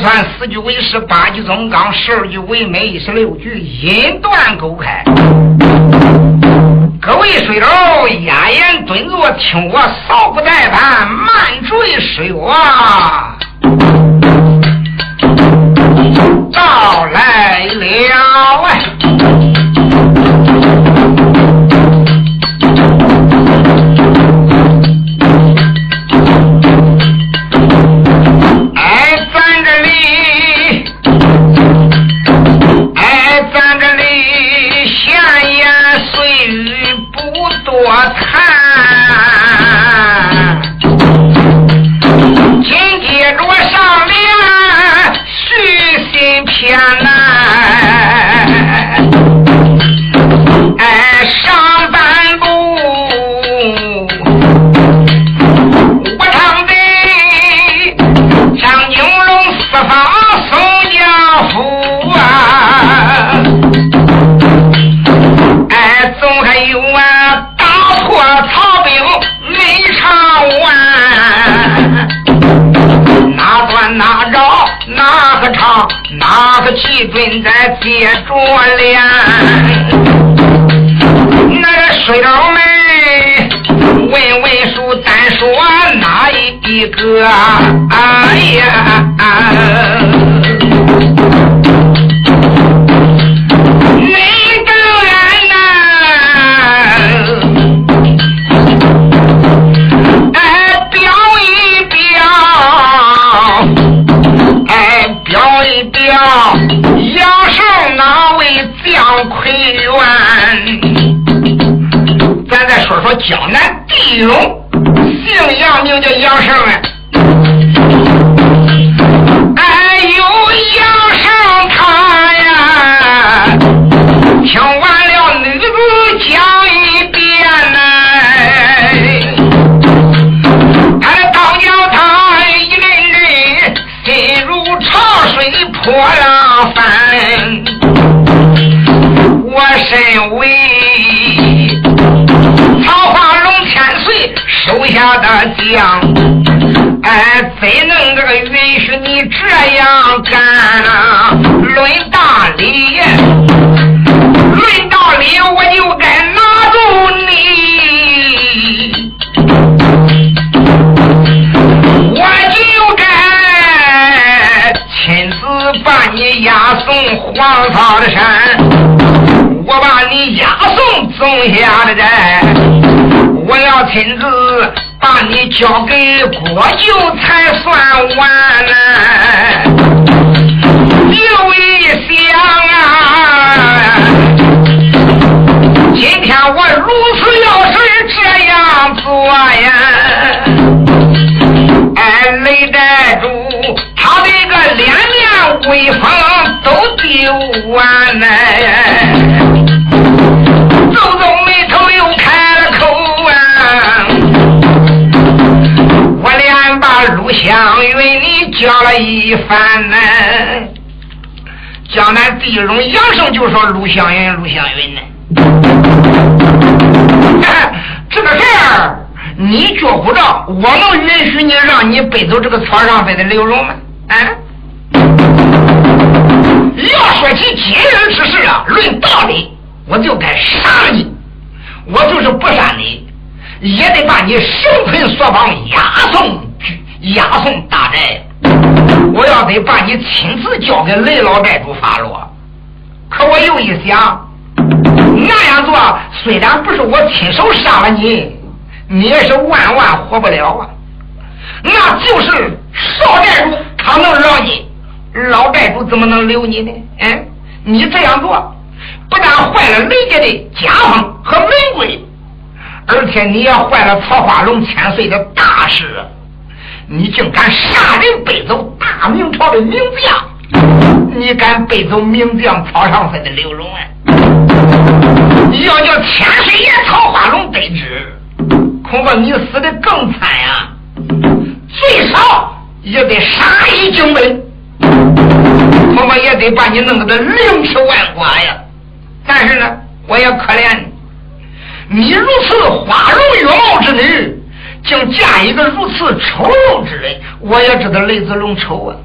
算四句为诗，八句总纲，十二句为美，十六句音断勾开。各位水手，压言蹲坐，听我扫不怠慢，慢追诗乐到来了哎！别着了。说说江南第一龙，姓杨，名叫杨胜啊。哎呦，杨胜他呀，听完了女子讲一遍呐、他的倒叫他一阵阵心如潮水波浪翻。我身将，哎，怎能这个允许你这样干啊？论道理，论道理，我就该拿住你，我就该亲自把你押送黄草的山。我把你押送宗下的寨，我要亲自把你交给国舅才算完呢。又一想啊，今天我如此要是这样做呀，哎，雷寨主他的个脸面威风都丢完呢。陆湘云你叫了一番呢。江南第一荣杨胜就说陆湘云，陆湘云呢。这个事儿你觉不着，我能允许你让你背走这个草上飞的刘荣吗？啊？要说起今日之事啊，论道理。我就该杀你，我就是不杀你，也得把你生捆索绑押送押送大寨。我要得把你亲自交给雷老寨主发落。可我又一想，那样做虽然不是我亲手杀了你，你也是万万活不了啊。那就是少寨主他能饶你，老寨主怎么能留你呢？嗯，你这样做。不但坏了雷家的家风和门规，而且你也坏了曹化龙千岁的大事。你竟敢杀人背走大明朝的名将！你敢背走名将曹尚飞的刘荣啊？要叫千岁爷曹花龙得知，恐怕你死的更惨呀！最少也得杀一精兵，恐怕也得把你弄得凌迟万剐呀！但是呢，我也可怜你，你如此花容月貌之女，竟嫁一个如此丑陋之人，我也知道雷子龙丑啊。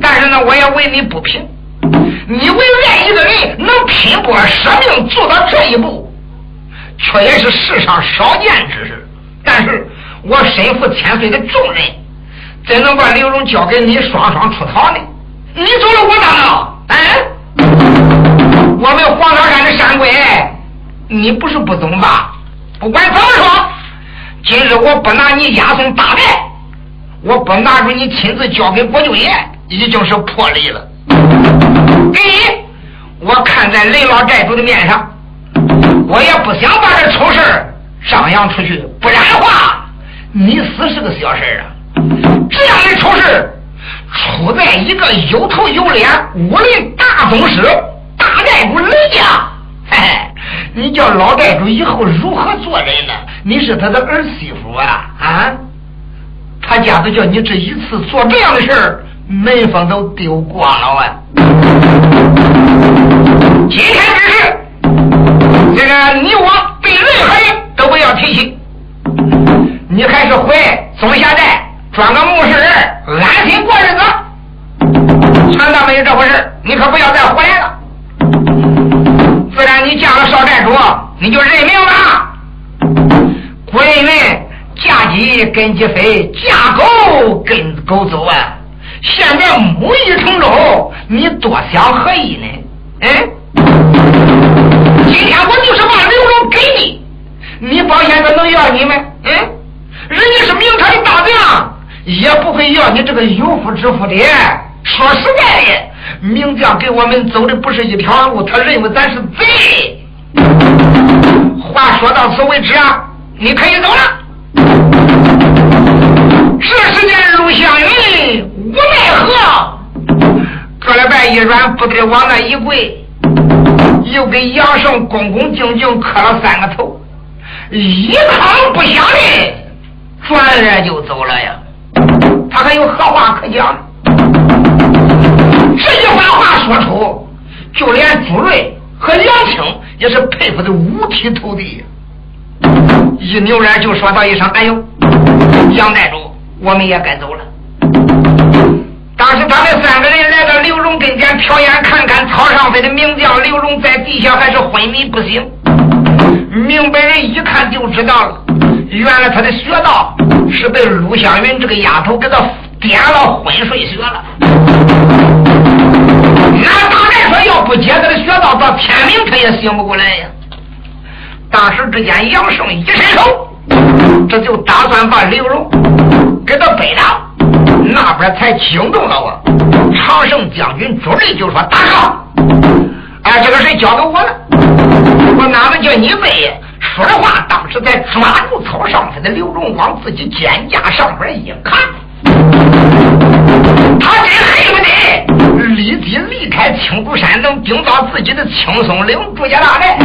但是呢，我也为你不平。你为爱一个人能拼搏舍命做到这一步，却也是世上少见之事。但是我身负千岁的重任，怎能把刘荣交给你双双出逃呢？你走了我咋弄？哎，我们黄草山的山鬼，你不是不懂吧？不管怎么说，今日我不拿你押送大寨，我不拿出你亲自交给国舅爷，已经是破例了。给你，我看在雷老寨主的面上，我也不想把这丑事张扬出去，不然的话，你死是个小事啊。这样的丑事出在一个有头有脸武林大宗师大寨主雷家，嘿嘿，你叫老寨主以后如何做人呢？你是他的儿媳妇啊啊！他家都叫你这一次做这样的事儿。门风都丢光了啊！今天之事，这个你我对任何人都不要提起。你还是回松下寨装个木事人，安心过日子。传达没有这回事，你可不要再回来了。自然你嫁了少寨主，你就认命了。古人云：嫁鸡跟鸡飞，嫁狗跟狗走啊。现在木已成舟，你多想何意呢？嗯，今天我就是把刘荣给你，你保险他能要你吗？嗯，人家是明朝的大将，也不会要你这个有夫之妇的。说实在的，名将给我们走的不是一条路，他认为咱是贼。话说到此为止啊，你可以走了。这时间，陆湘云。无奈何，搁了拜一软，不得往那一跪，又给杨胜恭恭敬敬磕了三个头，一吭不响的，转脸就走了呀。他还有何话可讲？这一番话说出，就连朱瑞和杨青也是佩服的五体投地，一扭脸就说道一声：“哎呦，杨寨主，我们也该走了。”当时他们三个人来到刘荣跟前，瞟眼看看草上飞的名将刘荣在地下还是昏迷不醒。明白人一看就知道了，原来他的穴道是被陆湘云这个丫头给他点了昏睡穴了。那大概说要不接他的穴道，到天明他也醒不过来呀。当时只见杨胜一伸手，这就打算把刘荣给他背了。那边才惊动了我，常胜将军朱瑞就说：“大哥，哎，这个事交给我了，我哪能叫你背？”说的话，当时在抓住草上他的刘荣往自己肩胛上边一看，他真恨不得立即离开青竹山，能顶到自己的青松岭朱家大寨，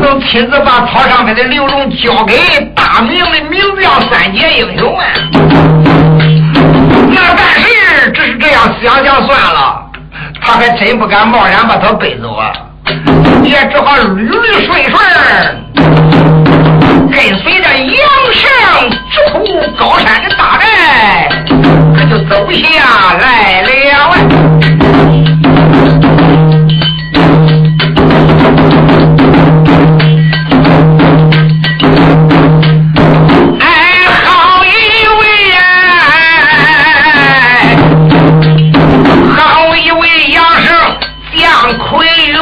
能亲自把草上面的刘荣交给大明的名将三杰英雄啊！那但是只是这样想想算了，他还真不敢贸然把他背走啊，也只好捋捋顺顺，跟随着杨胜直扑高山的大寨，就走下来了。哎，好一位呀！好一位，要是江坤元，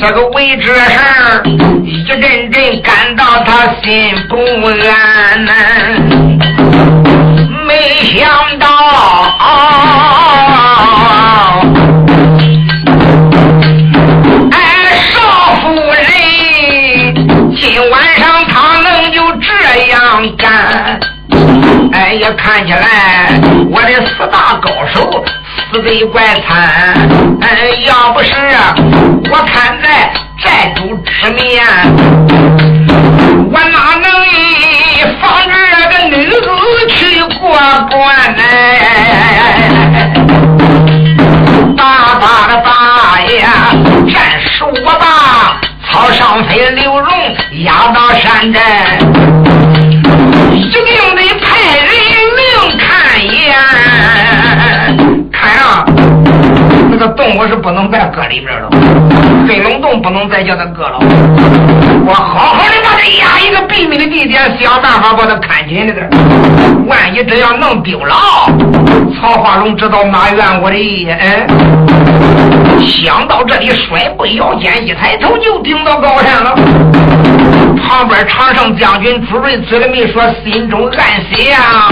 这个位置儿，一阵阵感到他心不安呐。没想到，哎，少夫人今晚上他能就这样干？哎，也看起来我的四大高手。死得怪惨，哎，要不是我看在寨主之面，我哪官哎，大大的大爷，战术我把曹尚飞，刘荣压到山寨。我是不能再搁里边了，黑龙洞不能再叫他搁了。我好好的把他压一个秘密的地点，想办法把他看紧了点。万一真要弄丢了，曹化龙知道哪怨我的？哎，想到这里，甩步腰间，一抬头就顶到高山了。旁边常胜将军朱瑞嘴里没说，心中暗喜呀。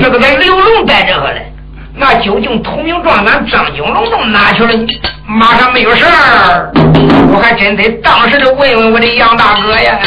这个在刘龙待着了。那究竟同名状元张景龙到哪去了？马上没有事儿，我还真得当时的问问我的杨大哥呀。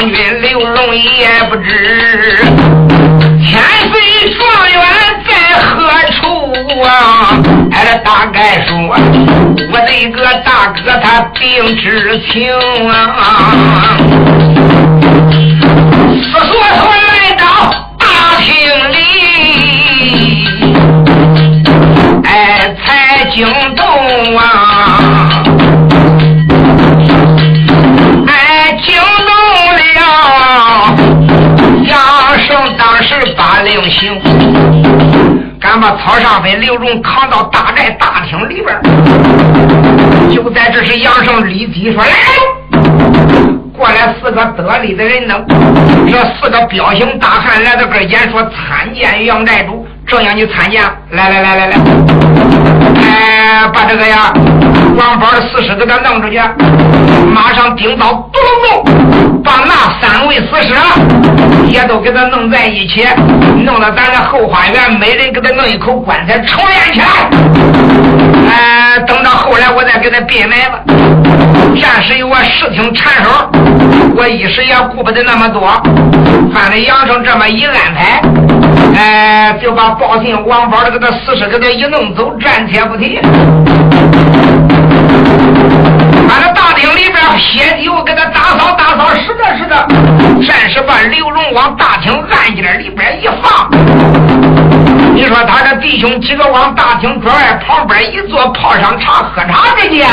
将军刘龙也不知千岁状元在何处啊？哎，这大概说，我这个大哥他病知情啊，说说敢把曹尚飞、刘荣扛到大寨大厅里边就在这时，杨胜立即说：“来，过来四个得力的人呢。这四个彪形大汉来到跟前，说参见杨寨主。”正要你参见，来来来来来，哎，把这个呀，王宝尸给他弄出去，马上顶到独龙洞，把那三位死尸也都给他弄在一起，弄到咱的后花园，每人给他弄一口棺材，重连起来。哎，等到后来我再给他闭埋了。暂时有我事情缠手，我一时也顾不得那么多，反正杨生这么一安排，哎，就把。报信王宝的给他死尸给他一弄走，暂且不提。把这大厅里边撇酒给他打扫打扫，是的，是的。暂时把刘荣往大厅暗间里边一放。你说他这弟兄几个往大厅桌外旁边一坐，泡上茶喝茶之间，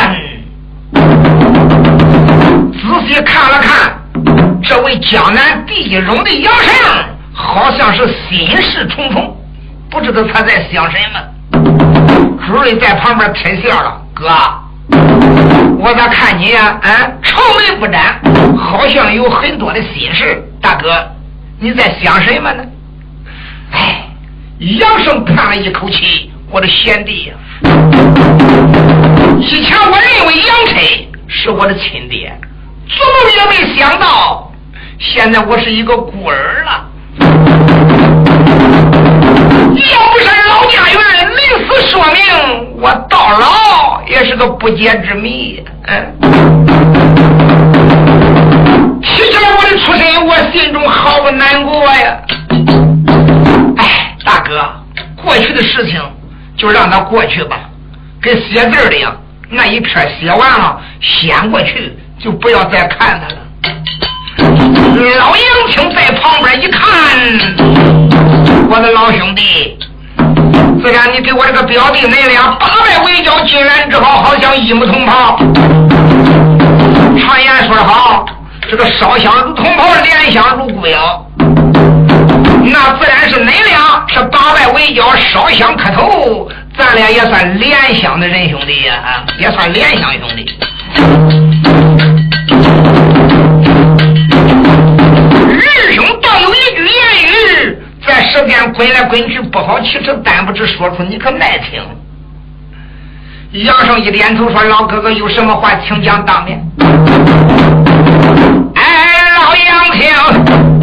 仔细看了看这位江南第一荣的杨胜，好像是心事重重。不知道他在想什么，朱瑞在旁边开笑了。哥，我咋看你呀？啊，愁眉不展，好像有很多的心事。大哥，你在想什么呢？哎，杨生叹了一口气，我的贤弟呀，以前我认为杨琛是我的亲爹，做梦也没想到，现在我是一个孤儿了。不解之谜。嗯，提起来我的出身，我心中好不难过呀。哎，大哥，过去的事情就让它过去吧，跟写字的样，那一篇写完了，掀过去就不要再看它了。老杨青在旁边一看。我的老兄弟，自然你给我这个表弟恁俩八拜围剿竟然之后，好像一母同胞。常言说得好，这个烧香如同袍，怜香如故腰。那自然是恁俩是八拜围剿，烧香磕头，咱俩也算怜香的人兄弟呀，也算怜香兄弟。言语。在世间滚来滚去，不好启齿，但不知说出，你可耐听。杨生一点头说：“老哥哥有什么话，请讲当面。”哎，老杨听。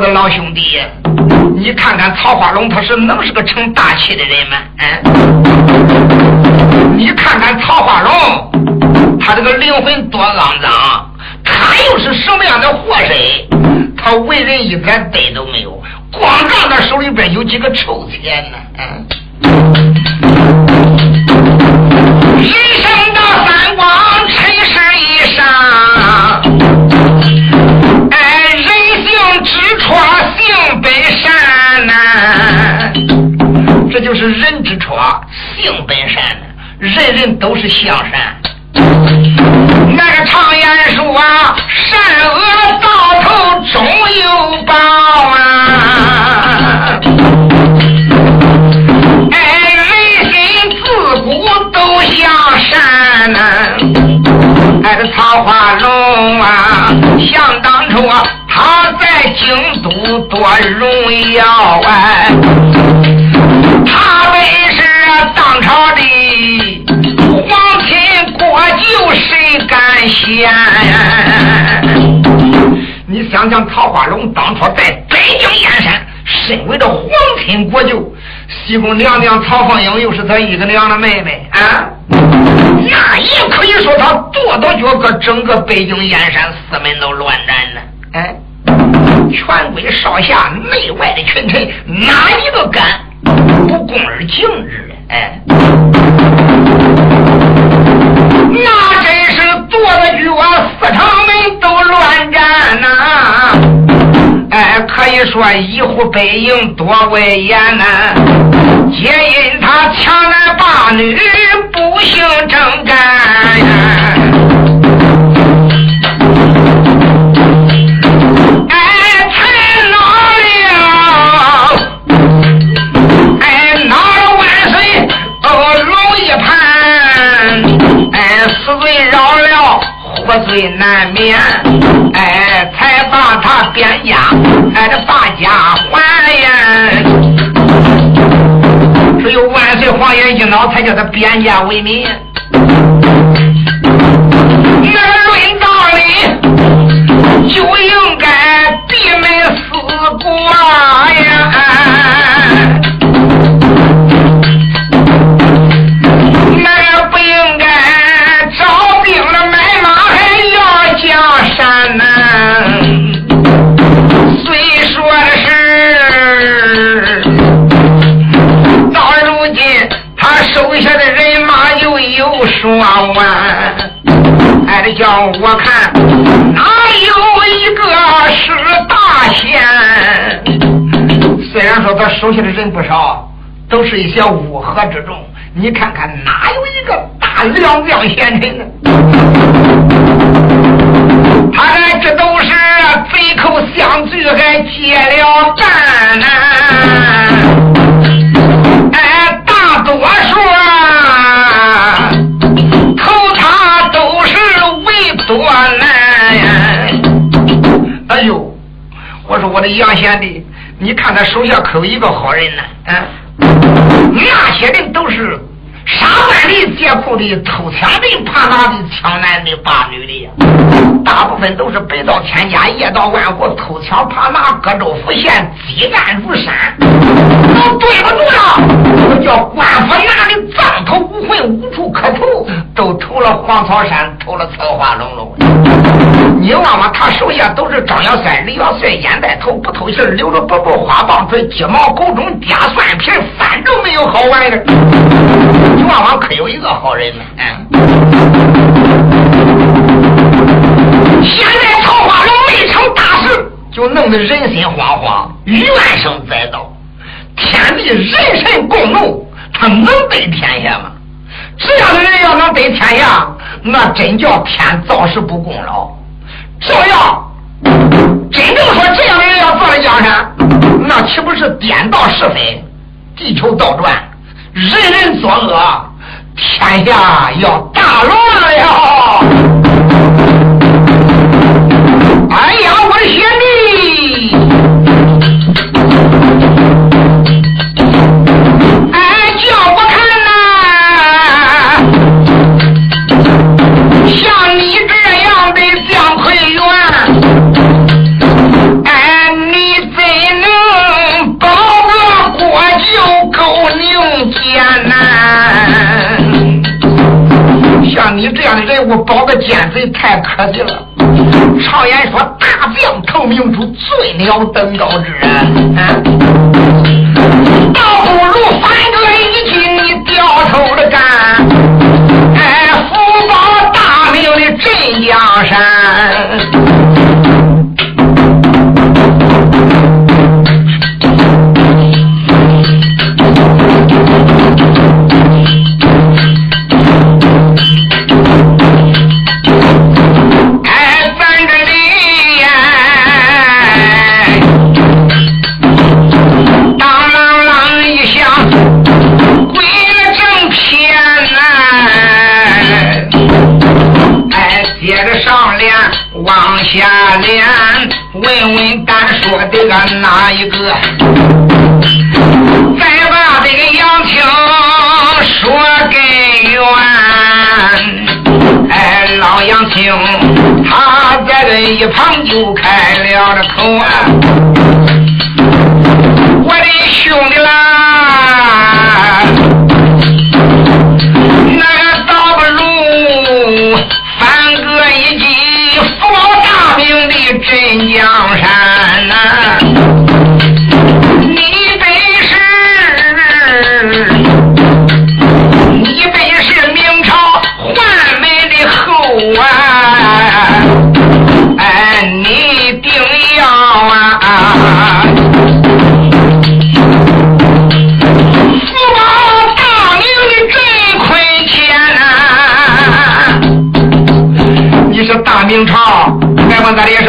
的老兄弟，你看看曹花龙，他是能是个成大器的人吗？嗯，你看看曹花龙，他这个灵魂多肮脏，他又是什么样的祸身？他为人一点德都没有，光仗他手里边有几个臭钱呢？嗯。知错，性本善呐。这就是人之错，性本善呐。人人都是向善。那个常言说啊，善恶到头终有报啊。哎，为人自古都向善呐，哎，这曹花龙啊，想当初啊他在京都多荣耀哎，他本是当朝的皇亲国舅，谁敢嫌？你想想，曹花龙当初在北京燕山，身为这皇亲国舅。西宫娘娘曹凤英又是他一个娘的妹妹啊，那也可以说他跺跺脚，搁整个北京燕山四门都乱战呢。哎，权贵少侠内外的群臣，哪一个敢不恭而敬之？哎，那真是跺着脚，四城门都乱战呐。哎，可以说一呼百应多威严呐，皆因他强男霸女，不幸征战了，活罪难免，哎，才把他贬家。哎，这大家还呀！只有万岁皇爷一恼，才叫他贬家为民。那论道理，就应该闭门思过呀。手下的人不少，都是一些乌合之众，你看看哪有一个大良将贤臣呢？他这这都是贼寇相聚，还结了伴呢。哎，大多数啊，头他都是为。多难！哎呦，我说我的杨贤弟，你看他手下可有一个好人呢？啊，那些人都是杀官的、劫库的、偷抢的、扒拿的、抢男的、扒女的呀，大部分都是白到天家，夜到万户，偷抢扒拿，各州府县积案如山，都对不住了。我叫官府拿的脏头问，无处可投，都投了黄草山，投了草花龙喽。你望望他手下都是张小三、李小帅，烟袋头不偷信留着不布花棒嘴，鸡毛狗中夹蒜皮，反正没有好玩意儿。你往往可有一个好人呢？现在桃花龙没成大事，就弄得人心惶惶，怨声载道，天地人神共怒，他能得天下吗？这样的人要能得天下，那真叫天造时不公了。这样，真正说这样的人要坐在江山，那岂不是颠倒是非，地球倒转？人人作恶，天下要大乱了呀！哎呀，我的贤弟，像你这样的人物，保个奸贼太可惜了。常言说，大将投明珠，最了登高之人。倒不如反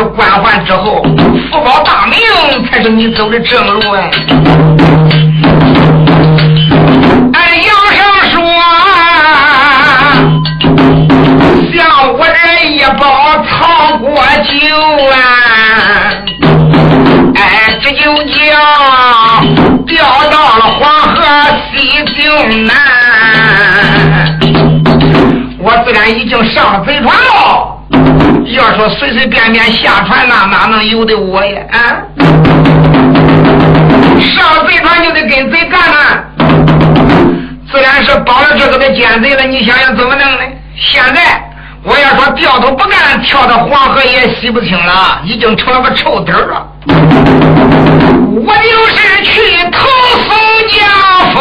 官宦之后，福保大名才是你走的正路哎。哎，杨生说，像我这一包曹国酒啊，哎，这就叫掉到了黄河西井南。我自然已经上了贼船了。要说随随便便下船那哪能由得我呀？啊！上贼船就得跟贼干呐，自然是包了这个的奸贼了。你想想怎么弄呢？现在我要说掉头不干，跳到黄河也洗不清了，已经成了个臭底儿了。我就是去投宋家父。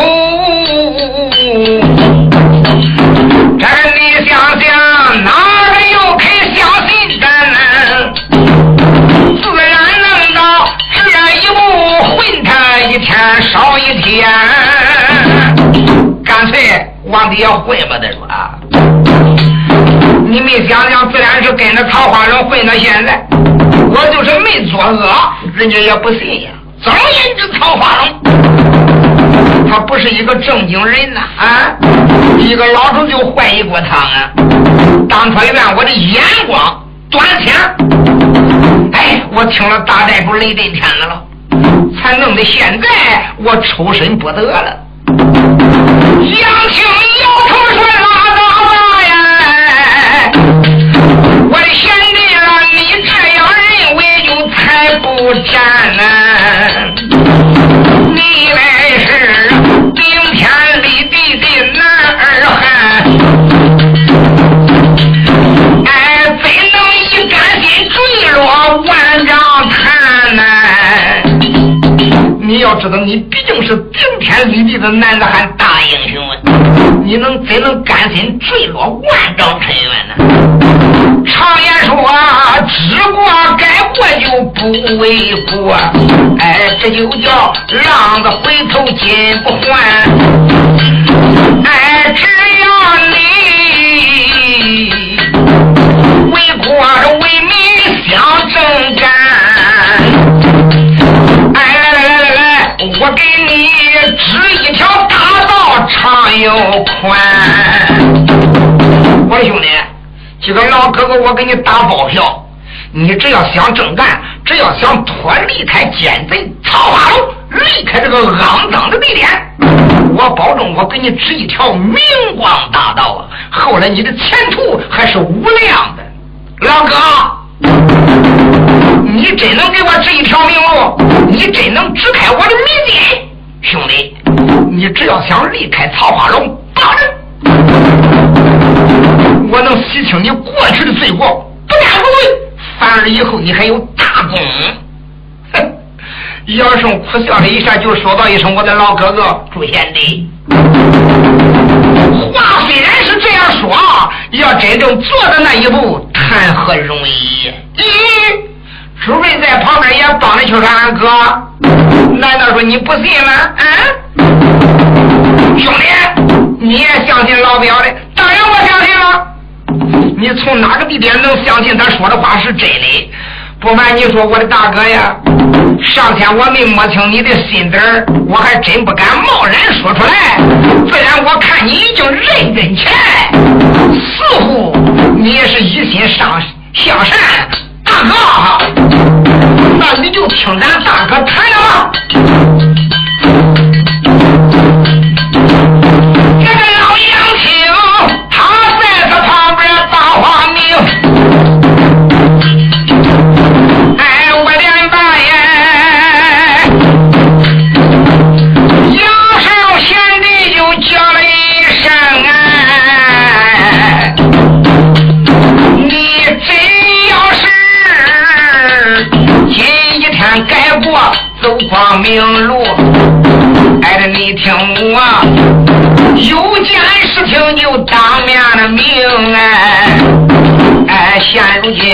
这你想想，哪个又肯相信少一天，干脆往底下混吧。再说，你没想想，自然是跟着桃花人混到现在。我就是没作恶，人家也不信呀。早引这桃花龙，他不是一个正经人呐啊！一个老头就坏一锅汤啊！当初怨我的眼光短浅，哎，我听了大寨主雷震天的了，才弄得现在我抽身不得了。杨青摇头说：“拉倒吧呀！我的贤弟啊，你这样认为就太不占了。你要知道，你毕竟是顶天立地的男子汉大英雄啊！你能怎能甘心坠落万丈深渊呢？常言说啊，知过改过就不为过，哎，这就叫浪子回头金不换。哎，只要你为国为民想正干，我给你指一条大道，长又宽。我的兄弟，这个老哥哥，我给你打包票，你只要想正干，只要想脱离开奸贼曹花龙，离开这个肮脏的地点，我保证我给你指一条明光大道啊！后来你的前途还是无量的，老哥。你真能给我指一条明路？你真能指开我的迷津？兄弟，你只要想离开曹花龙，保证我能洗清你过去的罪过，不但不罪，反而以后你还有大功。哼！杨胜苦笑了一下，就说道一声：“我的老哥哥，朱贤弟。”话虽然是这样说，要真正做的那一步，谈何容易？咦，朱瑞在旁边也帮着去说：“俺哥，难道说你不信吗？啊，兄弟，你也相信老表的？当然我相信了。你从哪个地点能相信他说的话是真的？不瞒你说，我的大哥呀，上天我没摸清你的心底，我还真不敢贸然说出来。虽然我看你已经认真起来，似乎你也是一心上向善。大哥，那你就听咱大哥谈了吧。光明路，哎的你听我，有件事情就当面的明哎，哎，现如今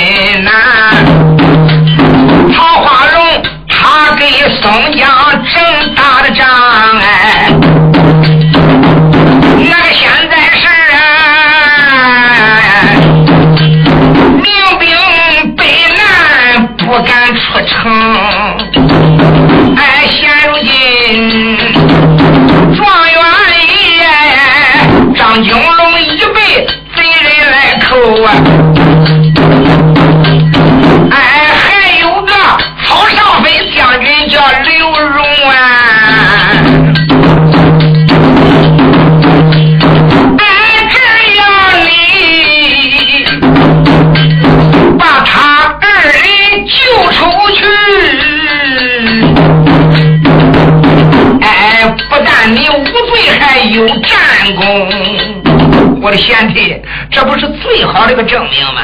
我的贤弟，这不是最好的个证明吗？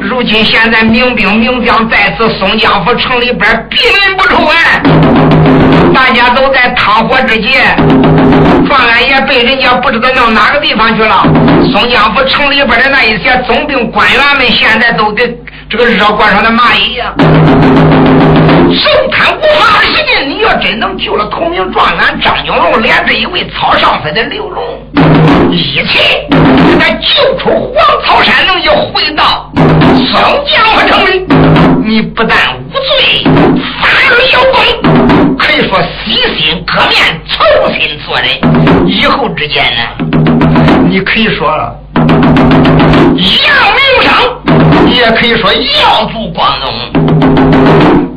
如今现在明兵明将在此松江府城里边闭门不出哎，大家都在汤火之节，状元也被人家不知道弄哪个地方去了。松江府城里边的那一些总兵官员们，现在都跟这个热锅上的蚂蚁一样。正贪无法的时间，你要真能救了同名状元张景龙，连着一位曹尚飞的刘龙，一起给他救出黄草山，能一回到松江府城里，你不但无罪，反而有功，可以说洗心革面，重新做人。以后之间呢，你可以说扬名声，也可以说耀祖光宗。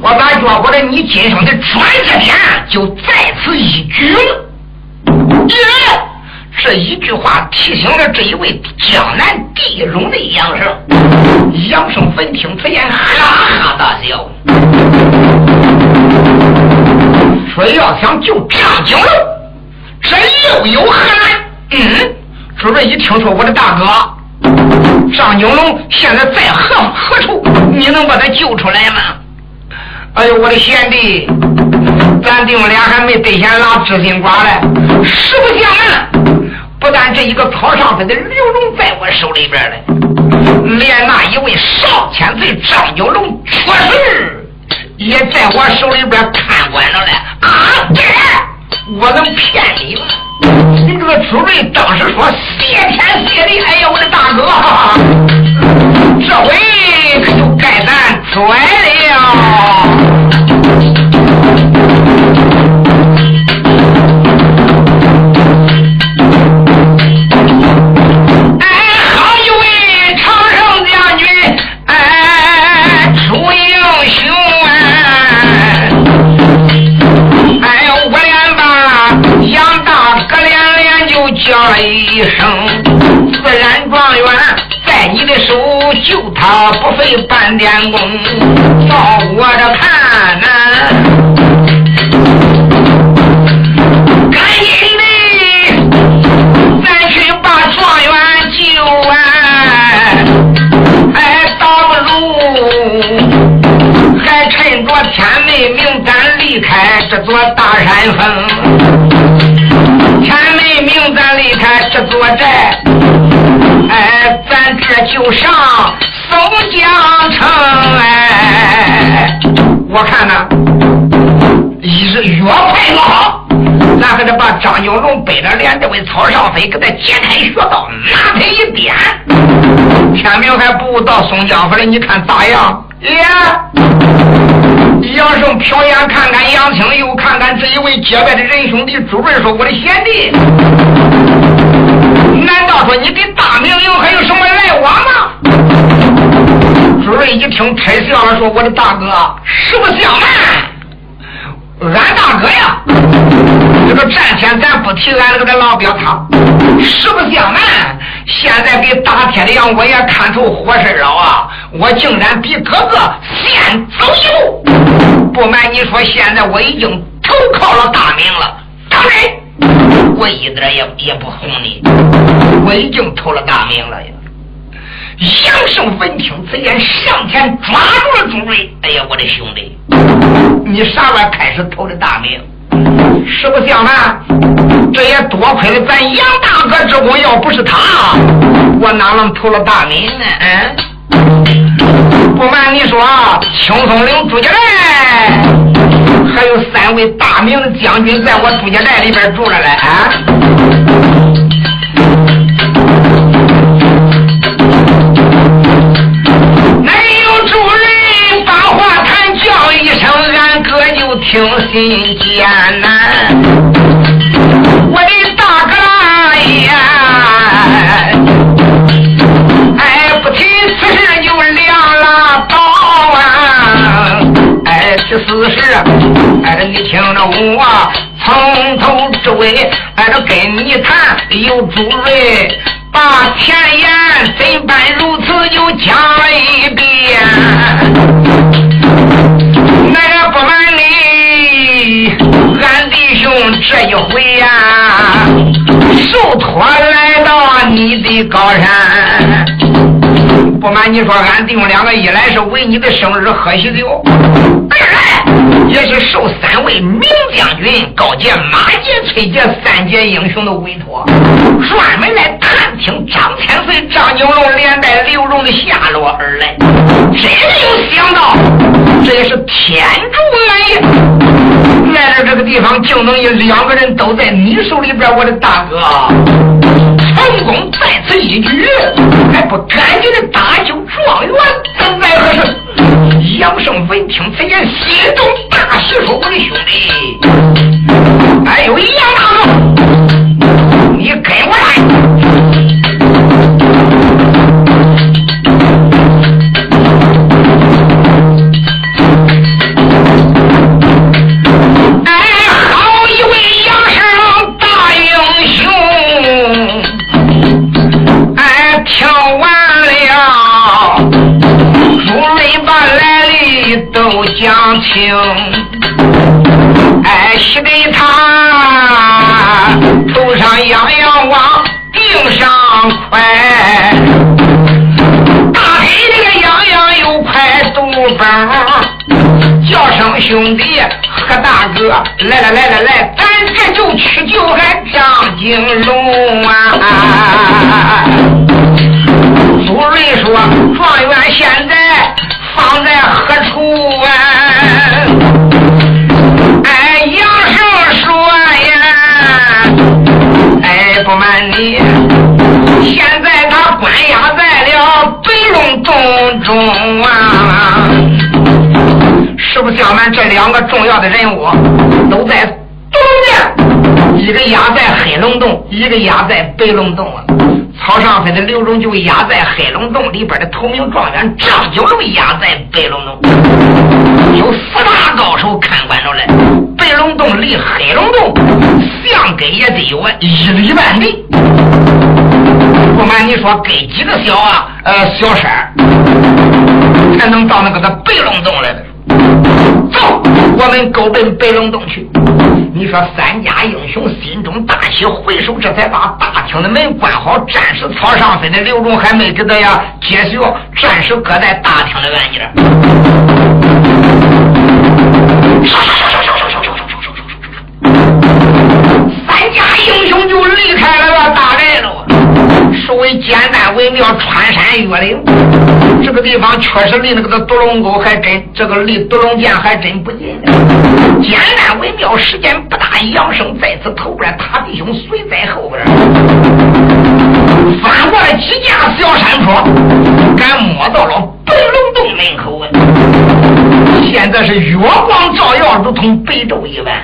我把觉觉得你今生的转折点就在此一举了。耶！这一句话提醒了这一位江南地勇的杨生。杨生闻听此言，哈哈大笑，说：“要想救张景龙，这又有何难？”嗯，主任一听说我的大哥张景龙现在在何何处，你能把他救出来吗？哎呦，我的贤弟，咱弟兄俩还没兑现拉知心瓜嘞，实不相瞒。不但这一个草上飞的刘龙在我手里边嘞，连那一位少千岁张九龙确实也在我手里边看管着嘞。啊，这我能骗你吗？你这个主瑞当时说谢天谢地，哎呀，我的大哥，这回可就该咱拽了。一声，自然状元在你的手，救他不费半点功。照我这看呐，赶紧的，咱去把状元救啊！哎，倒不如还趁着天没明，咱离开这座大山峰。就上松江城，哎，我看呢，一是越快越好，咱还得把张九龙背着脸这位曹少飞给他解开穴道，拿他一点，天明还不到松江府了，你看咋样？呀！杨胜瞟眼看看杨青，又看看这一位结拜的仁兄弟朱瑞，说：“我的贤弟，难道说你跟大明营还有什么来往吗？”主任一听，开笑了，说：“我的大哥，实不相瞒，俺大哥呀，这个战前咱不提俺那个老表他，实不相瞒，现在给大天亮我也看出火事了啊！我竟然比哥哥先走一步。不瞒你说，现在我已经投靠了大明了。大明，我一点也也不哄你，我已经投了大名了呀。杨胜闻听此言，上前抓住了朱瑞。哎呀，我的兄弟，你啥时候开始投的大名？实不相瞒，这也多亏了咱杨大哥之功，要不是他，我哪能投了大名呢？嗯，不瞒你说，青松岭朱家寨还有三位大名将军在我朱家寨里边住着嘞啊！没有主人把话谈，叫一声，俺哥就听心间呐。此事，哎，你听着我从头至尾，哎，这跟你谈有主位，把前言怎般如此就讲一遍。那个不瞒你，俺弟兄这一回呀，受托来到你的高山。不瞒你说，俺弟兄两个一来是为你的生日喝喜酒。二来也是受三位名将军高杰、马杰、崔杰三杰英雄的委托，专门来探听张千岁、张九龙连带刘荣的下落而来。真没有想到，这也是天助俺也，来到这个地方，竟能有两个人都在你手里边，我的大哥，成功在此一举，还不赶紧的搭救状元，等待何事？杨胜闻听此言，心中大喜，说：“我的兄弟，哎呦，杨大哥，你跟我清，哎，西给他头上洋洋往顶上快，大腿这个洋洋又快肚崩，叫声兄弟和大哥，来来来来来，咱这就去救俺张金龙。你，现在他关押在了白龙洞中啊。实不相瞒，这两个重要的人物都在东边，一个压在黑龙洞，一个压在白龙洞啊。曹尚飞的刘荣就压在黑龙洞里边的头名状元张九龙压在白龙洞，有四大高手看管着嘞。白龙洞离黑龙洞相给也得有一里半里，不瞒你说，给几个小啊呃小山才能到那个个白龙洞来的。走，我们勾奔白龙洞去。你说三家英雄心中大喜，回首这才把大厅的门关好。战士曹尚飞的刘荣还没给他呀揭晓，暂时搁在大厅的原地。英雄就离开了个大寨了。稍微简单为妙，穿山越岭。这个地方确实离那个独龙沟还真，这个离独龙涧还真不近。简单为妙，时间不大。杨生在此头边，他弟兄随在后边。翻过了几架小山坡，赶摸到了北龙洞门口啊！现在是月光照耀，如同白昼一般。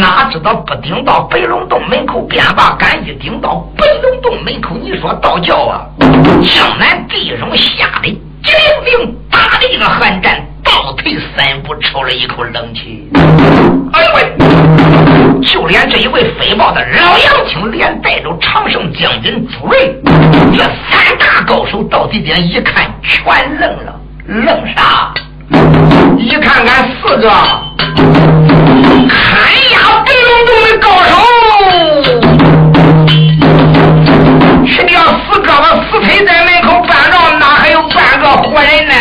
哪知道不顶到白龙洞门口便罢，赶一顶到白龙洞门口，你说道教啊？江南地中吓得激灵灵，打了一个寒战，倒退三步，抽了一口冷气。哎呦喂！就连这一位飞豹的老杨青，连带着常胜将军朱瑞，这三大高手到地点一看，全愣了，愣啥？一看看四个看压白龙洞的高手，去掉四胳膊四腿在门口站着，哪还有半个活人呢？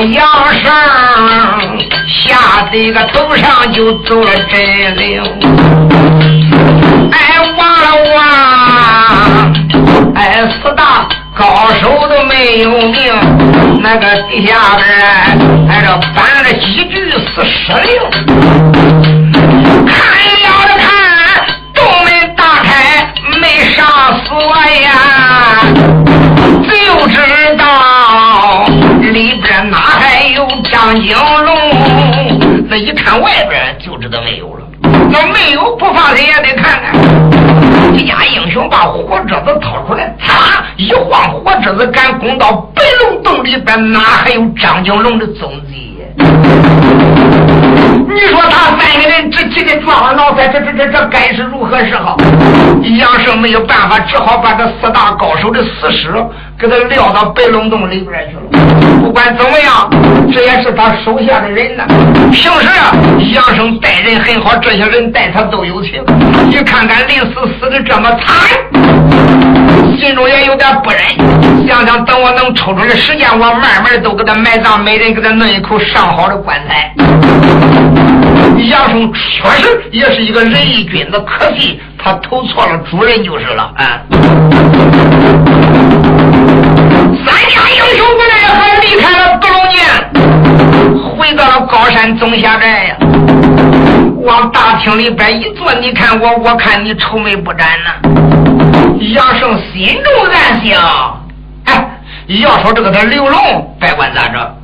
杨生吓得个头上就走了真灵，哎，忘了望，哎，四大高手都没有命，那个地下边哎，这搬了几具死尸灵。锁张金龙。那一看外边就知道没有了。那没有不放心也得看看。一家英雄把火折子掏出来，嚓一晃，火折子敢攻到白龙洞里边，哪还有张金龙的踪迹？你说他三个人这几个撞了脑袋，这这这这该是如何是好？杨胜没有办法，只好把这四大高手的死尸给他撂到白龙洞里边去了。不管怎么样，这也是他手下的人呢。平时，杨胜待人很好，这些人待他都有情。你看看临死死的这么惨，心中也有点不忍。想想等我能抽出来时间，我慢慢都给他埋葬，每人给他弄一口上好的棺材。杨生确实也是一个仁义君子，可惜他投错了主人就是了啊！三家英雄们来还离开了独龙涧，回到了高山总下寨呀。往大厅里边一坐，你看我，我看你，愁眉不展呐。杨生心中暗想：哎，要说这个他刘龙，别管咋着。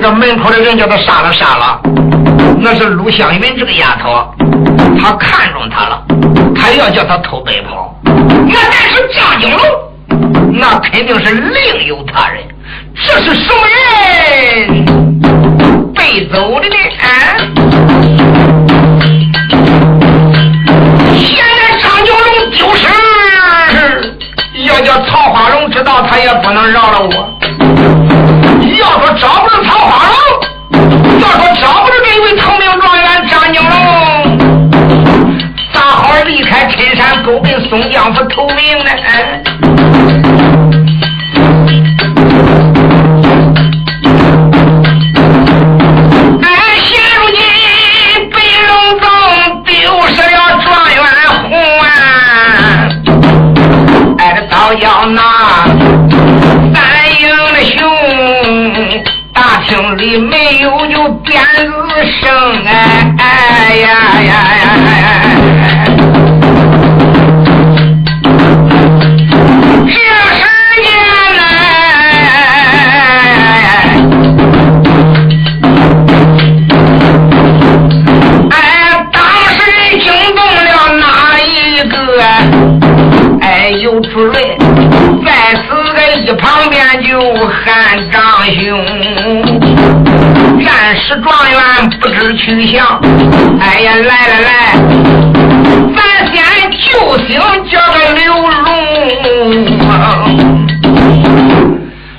这门口的人叫他杀了杀了，那是陆湘云这个丫头，他看中他了，他要叫他偷白跑。那但是张金龙，那肯定是另有他人。这是什么人被走的呢？啊！现在张九龙丢失，要叫曹花荣知道，他也不能饶了我。要说找不着曹花荣，要说找不着这位头名状元张景龙，咋好离开陈山沟跟松江府投名呢？要拿没有就鞭子声哎哎呀呀呀！战士状元不知去向。哎呀，来来来，咱先救星叫个刘荣。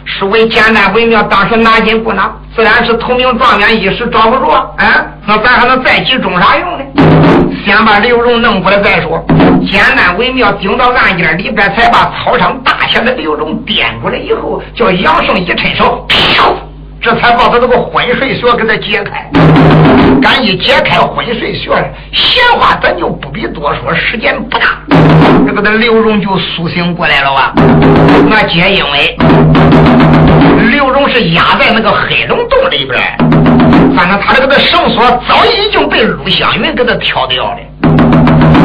是为简单为妙，当时拿金不拿，自然是头名状元，一时找不着。啊，那咱还能再集中啥用呢？先把刘荣弄过来再说。简单为妙，顶到案件里边，才把草场大侠的刘荣颠过来以后，叫杨胜一伸手，飘，这才把他这个昏睡穴给他解开。赶一解开昏睡穴，闲话咱就不必多说，时间不大，这个的刘荣就苏醒过来了吧？那皆因为刘荣是压在那个黑龙洞里边，反正他这个的绳索早已经被陆湘云给他挑掉了。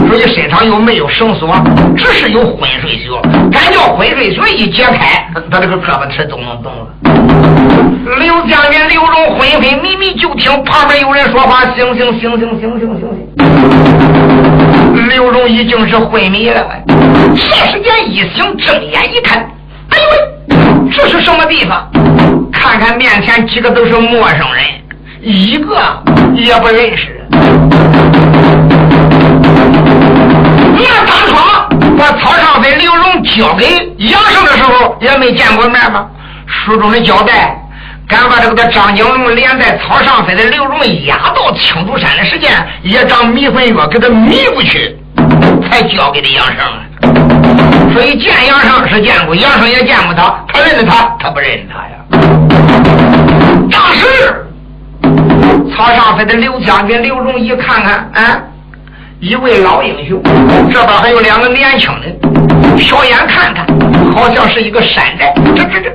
所以身上又没有绳索，只是有昏睡穴。咱叫昏睡穴一解开，他这个胳膊腿都能动了。刘将军刘荣昏昏迷迷，就听旁边有人说话：“醒醒醒醒醒醒醒醒！”刘荣已经是昏迷了。这时间一醒，睁眼一看，哎呦喂，这是什么地方？看看面前几个都是陌生人，一个也不认识。那当初把曹尚飞、刘荣交给杨胜的时候，也没见过面吗？书中的交代，敢把这个张景龙连带曹尚飞的刘荣押到青竹山的时间，也长迷魂药给他迷过去，才交给的杨胜。所以见杨胜是见过，杨胜也见过他，他认得他，他不认他呀。当时曹尚飞的刘将军刘荣一看看，啊。一位老英雄，这边还有两个年轻的，瞟眼看看，好像是一个山寨。这这这，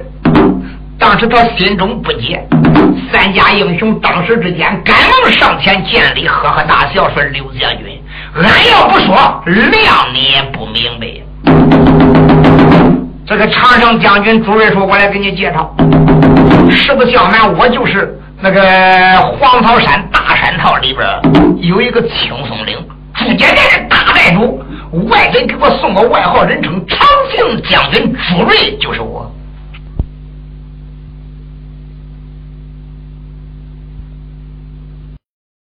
当时他心中不解。三家英雄当时之间赶忙上前见礼，呵呵大笑说：“刘将军，俺要不说，谅你也不明白。这个长胜将军朱瑞说：“我来给你介绍，实不相瞒，我就是那个黄桃山大山套里边有一个青松岭。”朱家寨的大寨主，外人给我送个外号，人称长兴将军朱瑞，就是我。